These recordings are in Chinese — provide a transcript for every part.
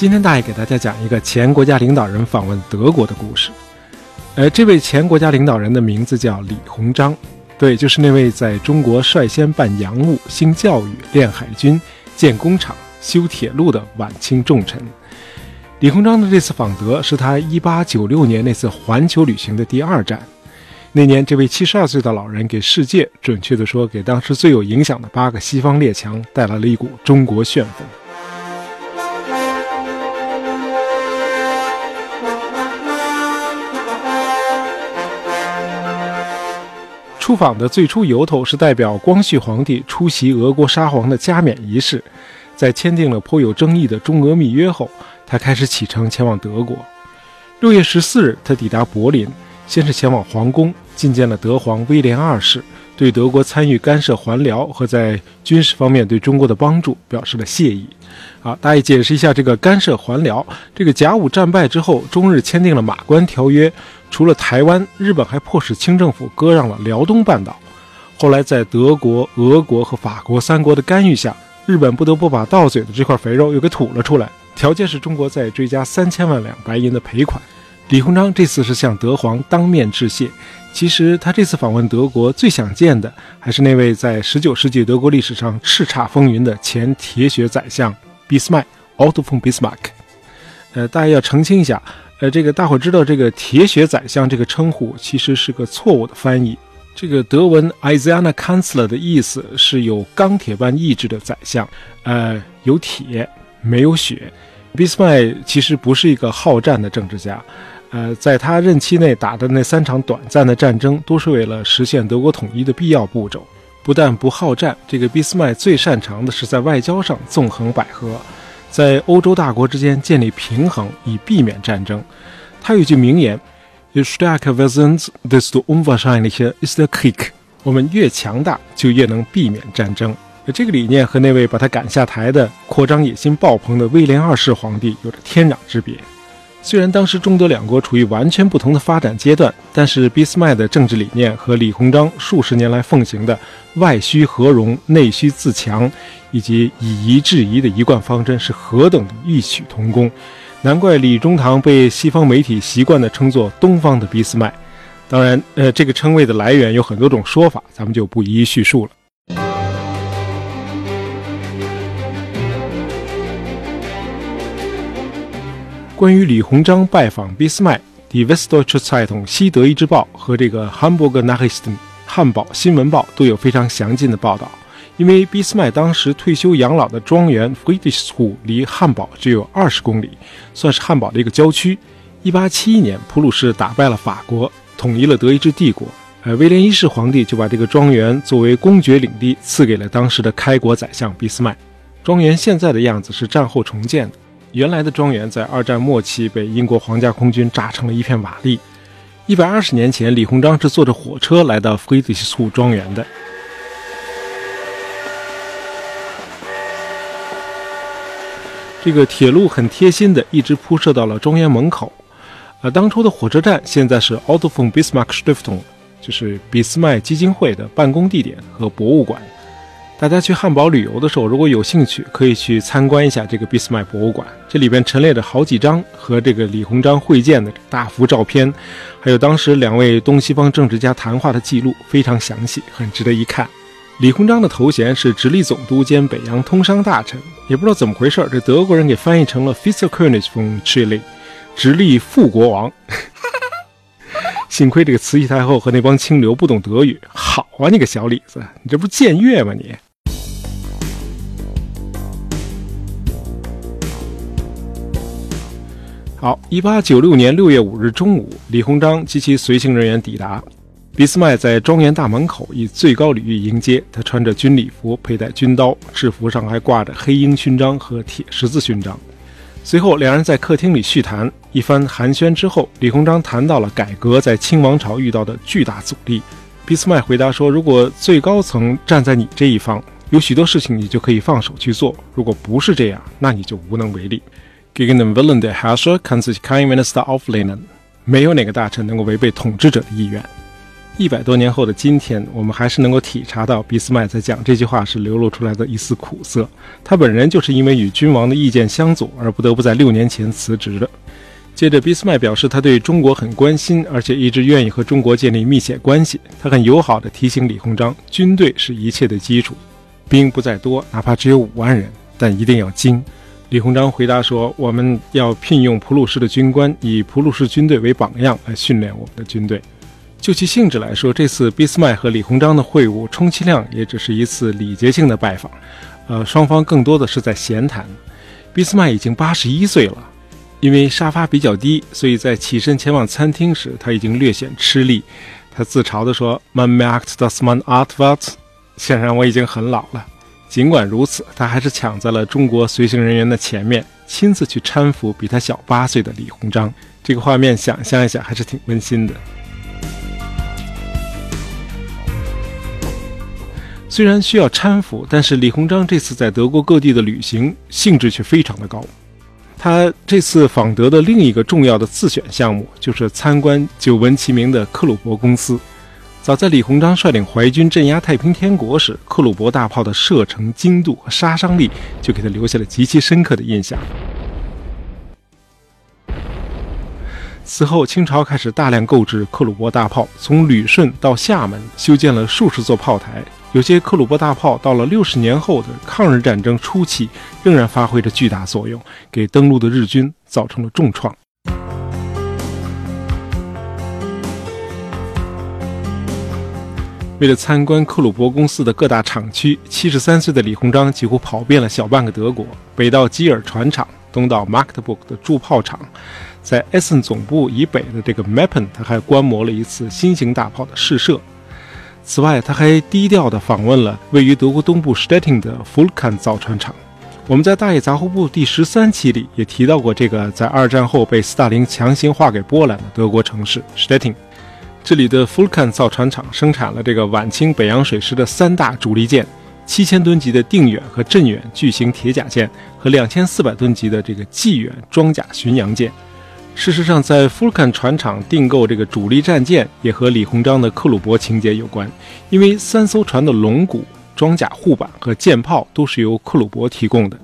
今天大爷给大家讲一个前国家领导人访问德国的故事。呃，这位前国家领导人的名字叫李鸿章，对，就是那位在中国率先办洋务、兴教育、练海军、建工厂、修铁路的晚清重臣。李鸿章的这次访德是他1896年那次环球旅行的第二站。那年，这位72岁的老人给世界，准确地说，给当时最有影响的八个西方列强带来了一股中国旋风。出访的最初由头是代表光绪皇帝出席俄国沙皇的加冕仪式，在签订了颇有争议的中俄密约后，他开始启程前往德国。六月十四日，他抵达柏林，先是前往皇宫觐见了德皇威廉二世，对德国参与干涉还辽和在军事方面对中国的帮助表示了谢意。好，大家解释一下这个干涉还辽。这个甲午战败之后，中日签订了马关条约。除了台湾，日本还迫使清政府割让了辽东半岛。后来，在德国、俄国和法国三国的干预下，日本不得不把到嘴的这块肥肉又给吐了出来，条件是中国再追加三千万两白银的赔款。李鸿章这次是向德皇当面致谢。其实他这次访问德国，最想见的还是那位在19世纪德国历史上叱咤风云的前铁血宰相俾斯麦 （Otto von Bismarck）。呃，大家要澄清一下。呃，这个大伙知道，这个“铁血宰相”这个称呼其实是个错误的翻译。这个德文 “Eisener Kanzler” 的意思是有钢铁般意志的宰相，呃，有铁没有血。俾斯麦其实不是一个好战的政治家，呃，在他任期内打的那三场短暂的战争，都是为了实现德国统一的必要步骤。不但不好战，这个俾斯麦最擅长的是在外交上纵横捭阖。在欧洲大国之间建立平衡，以避免战争。他有一句名言：“Je stärker wir sind, desto unwahrscheinlicher ist der Krieg。”我们越强大，就越能避免战争。这个理念和那位把他赶下台的扩张野心爆棚的威廉二世皇帝有着天壤之别。虽然当时中德两国处于完全不同的发展阶段，但是俾斯麦的政治理念和李鸿章数十年来奉行的“外需和融，内需自强”以及以夷制夷的一贯方针是何等的异曲同工。难怪李中堂被西方媒体习惯地称作“东方的俾斯麦”。当然，呃，这个称谓的来源有很多种说法，咱们就不一一叙述了。关于李鸿章拜访俾斯麦，《Die Westdeutsche Zeitung》西德意志报和这个《Hamburger Nachrichten》汉堡新闻报都有非常详尽的报道。因为俾斯麦当时退休养老的庄园 Friedrichsruh 离汉堡只有二十公里，算是汉堡的一个郊区。一八七一年，普鲁士打败了法国，统一了德意志帝国。呃，威廉一世皇帝就把这个庄园作为公爵领地赐给了当时的开国宰相俾斯麦。庄园现在的样子是战后重建的。原来的庄园在二战末期被英国皇家空军炸成了一片瓦砾。一百二十年前，李鸿章是坐着火车来到弗里迪斯库庄园的。这个铁路很贴心的一直铺设到了庄园门口。呃，当初的火车站现在是 Otto von Bismarck Stiftung，就是俾斯麦基金会的办公地点和博物馆。大家去汉堡旅游的时候，如果有兴趣，可以去参观一下这个俾斯麦博物馆。这里边陈列着好几张和这个李鸿章会见的大幅照片，还有当时两位东西方政治家谈话的记录，非常详细，很值得一看。李鸿章的头衔是直隶总督兼北洋通商大臣，也不知道怎么回事，这德国人给翻译成了 Fischer König von Chile，直隶副国王。幸亏这个慈禧太后和那帮清流不懂德语，好啊，你个小李子，你这不僭越吗你？好，一八九六年六月五日中午，李鸿章及其随行人员抵达。俾斯麦在庄园大门口以最高礼遇迎接他，穿着军礼服，佩戴军刀，制服上还挂着黑鹰勋章和铁十字勋章。随后，两人在客厅里叙谈，一番寒暄之后，李鸿章谈到了改革在清王朝遇到的巨大阻力。俾斯麦回答说：“如果最高层站在你这一方，有许多事情你就可以放手去做；如果不是这样，那你就无能为力。” Gegen den Willen der Herrscher kann sich kein Minister auflehnen。没有哪个大臣能够违背统治者的意愿。一百多年后的今天，我们还是能够体察到俾斯麦在讲这句话时流露出来的一丝苦涩。他本人就是因为与君王的意见相左，而不得不在六年前辞职的。接着，俾斯麦表示他对中国很关心，而且一直愿意和中国建立密切关系。他很友好地提醒李鸿章，军队是一切的基础，兵不在多，哪怕只有五万人，但一定要精。李鸿章回答说：“我们要聘用普鲁士的军官，以普鲁士军队为榜样来训练我们的军队。”就其性质来说，这次俾斯麦和李鸿章的会晤，充其量也只是一次礼节性的拜访，呃，双方更多的是在闲谈。俾斯麦已经八十一岁了，因为沙发比较低，所以在起身前往餐厅时，他已经略显吃力。他自嘲地说：“Man merkt das man altwert。”显然我已经很老了。尽管如此，他还是抢在了中国随行人员的前面，亲自去搀扶比他小八岁的李鸿章。这个画面想象一下，还是挺温馨的。虽然需要搀扶，但是李鸿章这次在德国各地的旅行兴致却非常的高。他这次访德的另一个重要的自选项目，就是参观久闻其名的克虏伯公司。早在李鸿章率领淮军镇压太平天国时，克虏伯大炮的射程精度和杀伤力就给他留下了极其深刻的印象。此后，清朝开始大量购置克虏伯大炮，从旅顺到厦门修建了数十座炮台。有些克虏伯大炮到了六十年后的抗日战争初期，仍然发挥着巨大作用，给登陆的日军造成了重创。为了参观克虏伯公司的各大厂区，七十三岁的李鸿章几乎跑遍了小半个德国，北到基尔船厂，东到 Magdeburg 的铸炮厂，在 Essen 总部以北的这个 Meppen，他还观摩了一次新型大炮的试射。此外，他还低调地访问了位于德国东部 Stettin 的 Fulkan 造船厂。我们在《大爷杂货铺》第十三期里也提到过这个在二战后被斯大林强行划给波兰的德国城市 Stettin。这里的 Fulkan 造船厂生产了这个晚清北洋水师的三大主力舰：七千吨级的定远和镇远巨型铁甲舰和两千四百吨级的这个济远装甲巡洋舰。事实上，在福坎船厂订购这个主力战舰，也和李鸿章的克虏伯情节有关。因为三艘船的龙骨、装甲护板和舰炮都是由克虏伯提供的。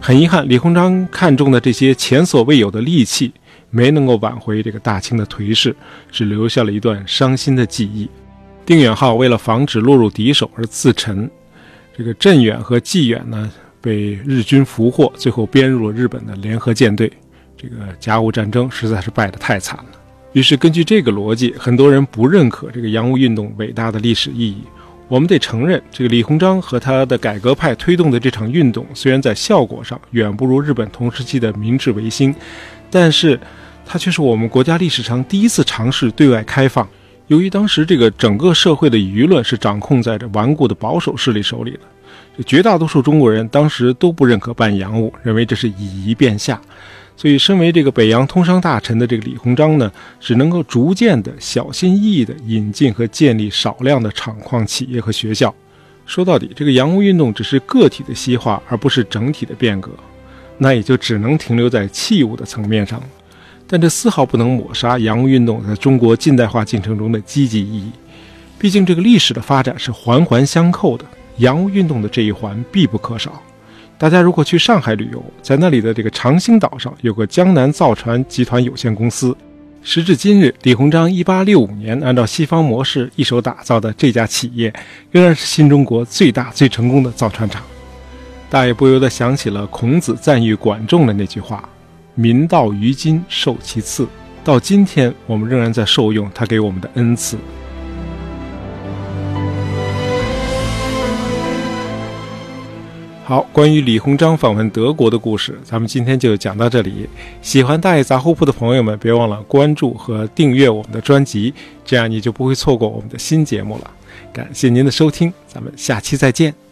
很遗憾，李鸿章看中的这些前所未有的利器，没能够挽回这个大清的颓势，只留下了一段伤心的记忆。定远号为了防止落入敌手而自沉，这个镇远和济远呢？被日军俘获，最后编入了日本的联合舰队。这个甲午战争实在是败得太惨了。于是，根据这个逻辑，很多人不认可这个洋务运动伟大的历史意义。我们得承认，这个李鸿章和他的改革派推动的这场运动，虽然在效果上远不如日本同时期的明治维新，但是它却是我们国家历史上第一次尝试对外开放。由于当时这个整个社会的舆论是掌控在这顽固的保守势力手里的。这绝大多数中国人当时都不认可办洋务，认为这是以夷变夏，所以身为这个北洋通商大臣的这个李鸿章呢，只能够逐渐的小心翼翼的引进和建立少量的厂矿企业和学校。说到底，这个洋务运动只是个体的西化，而不是整体的变革，那也就只能停留在器物的层面上。但这丝毫不能抹杀洋务运动在中国近代化进程中的积极意义。毕竟这个历史的发展是环环相扣的。洋务运动的这一环必不可少。大家如果去上海旅游，在那里的这个长兴岛上有个江南造船集团有限公司。时至今日，李鸿章1865年按照西方模式一手打造的这家企业，仍然是新中国最大最成功的造船厂。大爷不由得想起了孔子赞誉管仲的那句话：“民到于今，受其赐。”到今天，我们仍然在受用他给我们的恩赐。好，关于李鸿章访问德国的故事，咱们今天就讲到这里。喜欢大爷杂货铺的朋友们，别忘了关注和订阅我们的专辑，这样你就不会错过我们的新节目了。感谢您的收听，咱们下期再见。